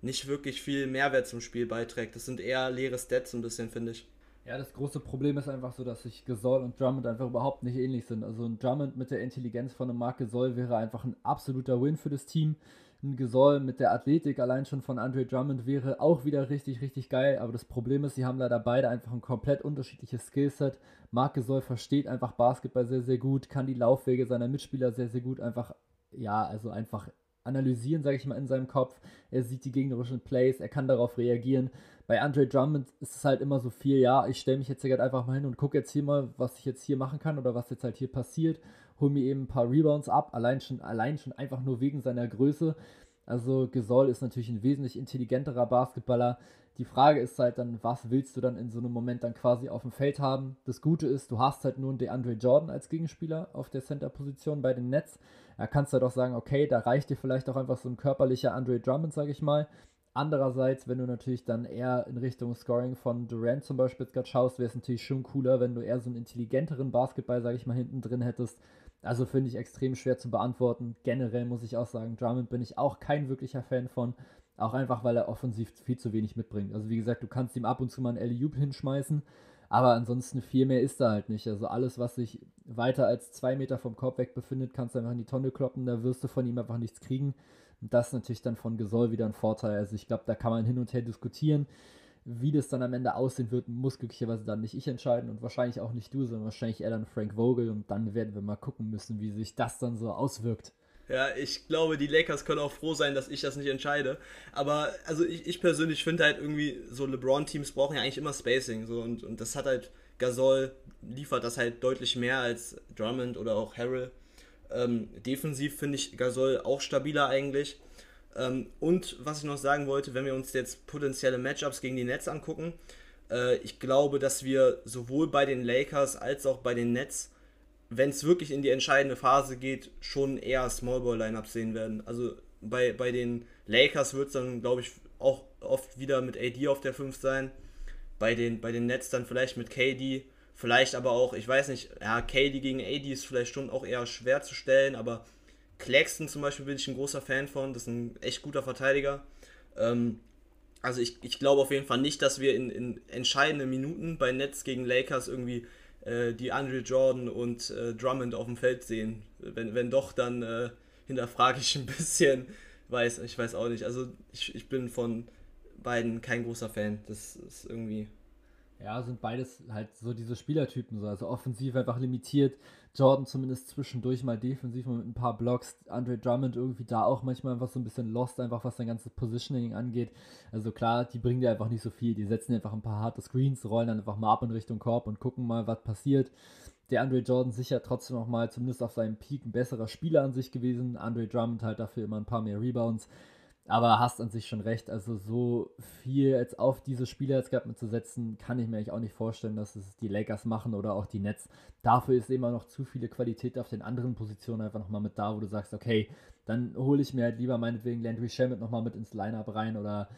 C: nicht wirklich viel Mehrwert zum Spiel beiträgt. Das sind eher leere Stats ein bisschen, finde ich.
B: Ja, das große Problem ist einfach so, dass sich Gasol und Drummond einfach überhaupt nicht ähnlich sind. Also ein Drummond mit der Intelligenz von einem Marc Gasol wäre einfach ein absoluter Win für das Team. Ein Gasol mit der Athletik allein schon von Andre Drummond wäre auch wieder richtig, richtig geil. Aber das Problem ist, sie haben leider beide einfach ein komplett unterschiedliches Skillset. Marc Gasol versteht einfach Basketball sehr, sehr gut, kann die Laufwege seiner Mitspieler sehr, sehr gut einfach, ja, also einfach analysieren, sage ich mal, in seinem Kopf. Er sieht die gegnerischen Plays, er kann darauf reagieren. Bei Andre Drummond ist es halt immer so viel, ja, ich stelle mich jetzt hier einfach mal hin und gucke jetzt hier mal, was ich jetzt hier machen kann oder was jetzt halt hier passiert. Hol mir eben ein paar Rebounds ab, allein schon, allein schon einfach nur wegen seiner Größe. Also Gesol ist natürlich ein wesentlich intelligenterer Basketballer. Die Frage ist halt dann, was willst du dann in so einem Moment dann quasi auf dem Feld haben? Das Gute ist, du hast halt nur einen DeAndre Jordan als Gegenspieler auf der Center-Position bei den Nets. Da kannst du halt auch sagen, okay, da reicht dir vielleicht auch einfach so ein körperlicher Andre Drummond, sage ich mal. Andererseits, wenn du natürlich dann eher in Richtung Scoring von Durant zum Beispiel gerade schaust, wäre es natürlich schon cooler, wenn du eher so einen intelligenteren Basketball, sage ich mal, hinten drin hättest. Also finde ich extrem schwer zu beantworten. Generell muss ich auch sagen, Drummond bin ich auch kein wirklicher Fan von. Auch einfach, weil er offensiv viel zu wenig mitbringt. Also wie gesagt, du kannst ihm ab und zu mal einen Alley-Oop hinschmeißen, aber ansonsten viel mehr ist da halt nicht. Also alles, was sich weiter als zwei Meter vom Korb weg befindet, kannst du einfach in die Tonne kloppen, da wirst du von ihm einfach nichts kriegen. Und das ist natürlich dann von Gesol wieder ein Vorteil. Also ich glaube, da kann man hin und her diskutieren. Wie das dann am Ende aussehen wird, muss glücklicherweise dann nicht ich entscheiden und wahrscheinlich auch nicht du, sondern wahrscheinlich eher dann Frank Vogel und dann werden wir mal gucken müssen, wie sich das dann so auswirkt.
C: Ja, ich glaube, die Lakers können auch froh sein, dass ich das nicht entscheide. Aber also ich, ich persönlich finde halt irgendwie, so LeBron-Teams brauchen ja eigentlich immer Spacing. So, und, und das hat halt Gasol liefert das halt deutlich mehr als Drummond oder auch Harrell. Ähm, defensiv finde ich Gasol auch stabiler eigentlich. Ähm, und was ich noch sagen wollte, wenn wir uns jetzt potenzielle Matchups gegen die Nets angucken, äh, ich glaube, dass wir sowohl bei den Lakers als auch bei den Nets wenn es wirklich in die entscheidende Phase geht, schon eher Smallball-Lineups sehen werden. Also bei, bei den Lakers wird es dann, glaube ich, auch oft wieder mit AD auf der 5 sein. Bei den, bei den Nets dann vielleicht mit KD. Vielleicht aber auch, ich weiß nicht, ja, KD gegen AD ist vielleicht schon auch eher schwer zu stellen, aber Claxton zum Beispiel bin ich ein großer Fan von. Das ist ein echt guter Verteidiger. Ähm, also ich, ich glaube auf jeden Fall nicht, dass wir in, in entscheidenden Minuten bei Nets gegen Lakers irgendwie äh, die Andre Jordan und äh, Drummond auf dem Feld sehen. Wenn, wenn doch, dann äh, hinterfrage ich ein bisschen. Weiß, ich weiß auch nicht. Also ich, ich bin von beiden kein großer Fan. Das ist irgendwie
B: ja, sind beides halt so diese Spielertypen, so. also offensiv einfach limitiert. Jordan zumindest zwischendurch mal defensiv mit ein paar Blocks. Andre Drummond irgendwie da auch manchmal einfach so ein bisschen lost, einfach was sein ganzes Positioning angeht. Also klar, die bringen dir einfach nicht so viel. Die setzen einfach ein paar harte Screens, rollen dann einfach mal ab in Richtung Korb und gucken mal, was passiert. Der Andre Jordan sicher trotzdem noch mal, zumindest auf seinem Peak, ein besserer Spieler an sich gewesen. Andre Drummond halt dafür immer ein paar mehr Rebounds. Aber hast an sich schon recht. Also so viel jetzt auf diese Spieler jetzt gerade zu setzen, kann ich mir eigentlich auch nicht vorstellen, dass es die Lakers machen oder auch die Nets. Dafür ist immer noch zu viele Qualität auf den anderen Positionen einfach nochmal mit da, wo du sagst, okay, dann hole ich mir halt lieber meinetwegen Landry Shamet nochmal mit ins Lineup rein oder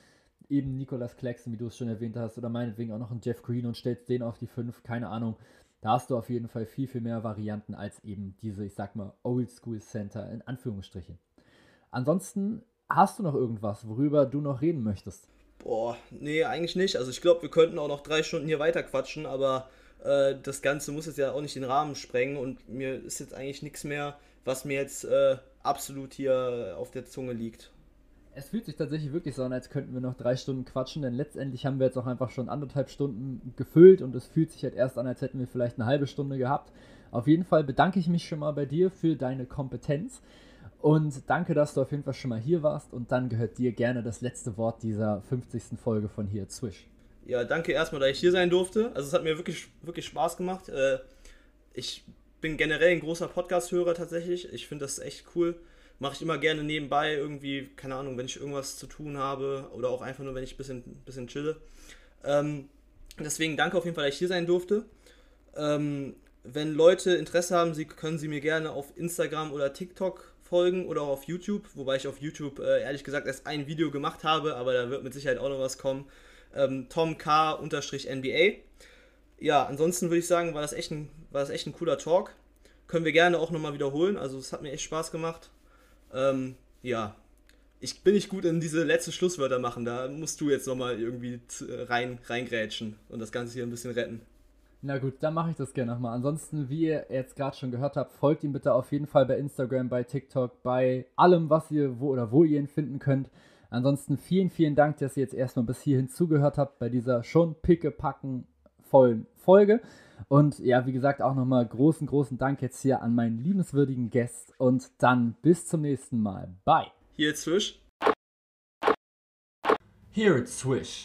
B: eben Nicolas Claxton, wie du es schon erwähnt hast, oder meinetwegen auch noch einen Jeff Green und stellst den auf die 5, keine Ahnung. Da hast du auf jeden Fall viel, viel mehr Varianten als eben diese, ich sag mal, Oldschool Center in Anführungsstrichen. Ansonsten hast du noch irgendwas, worüber du noch reden möchtest?
C: Boah, nee, eigentlich nicht. Also ich glaube, wir könnten auch noch drei Stunden hier weiter quatschen, aber äh, das Ganze muss jetzt ja auch nicht den Rahmen sprengen und mir ist jetzt eigentlich nichts mehr, was mir jetzt äh, absolut hier auf der Zunge liegt.
B: Es fühlt sich tatsächlich wirklich so an, als könnten wir noch drei Stunden quatschen, denn letztendlich haben wir jetzt auch einfach schon anderthalb Stunden gefüllt und es fühlt sich halt erst an, als hätten wir vielleicht eine halbe Stunde gehabt. Auf jeden Fall bedanke ich mich schon mal bei dir für deine Kompetenz und danke, dass du auf jeden Fall schon mal hier warst und dann gehört dir gerne das letzte Wort dieser 50. Folge von hier Zwisch.
C: Ja, danke erstmal, dass ich hier sein durfte. Also es hat mir wirklich, wirklich Spaß gemacht. Äh, ich bin generell ein großer Podcast-Hörer tatsächlich. Ich finde das echt cool mache ich immer gerne nebenbei irgendwie, keine Ahnung, wenn ich irgendwas zu tun habe oder auch einfach nur, wenn ich ein bisschen, bisschen chille. Ähm, deswegen danke auf jeden Fall, dass ich hier sein durfte. Ähm, wenn Leute Interesse haben, sie können sie mir gerne auf Instagram oder TikTok folgen oder auch auf YouTube, wobei ich auf YouTube äh, ehrlich gesagt erst ein Video gemacht habe, aber da wird mit Sicherheit auch noch was kommen. Ähm, Tom K-NBA. Ja, ansonsten würde ich sagen, war das, echt ein, war das echt ein cooler Talk. Können wir gerne auch nochmal wiederholen. Also es hat mir echt Spaß gemacht. Ähm, ja, ich bin nicht gut in diese letzten Schlusswörter machen. Da musst du jetzt nochmal irgendwie rein, reingrätschen und das Ganze hier ein bisschen retten.
B: Na gut, dann mache ich das gerne nochmal. Ansonsten, wie ihr jetzt gerade schon gehört habt, folgt ihm bitte auf jeden Fall bei Instagram, bei TikTok, bei allem, was ihr wo oder wo ihr ihn finden könnt. Ansonsten vielen, vielen Dank, dass ihr jetzt erstmal bis hierhin zugehört habt bei dieser schon pickepacken vollen Folge. Und ja, wie gesagt, auch nochmal großen, großen Dank jetzt hier an meinen liebenswürdigen Gast und dann bis zum nächsten Mal. Bye.
C: Hier Swish.
B: Here it's Swish.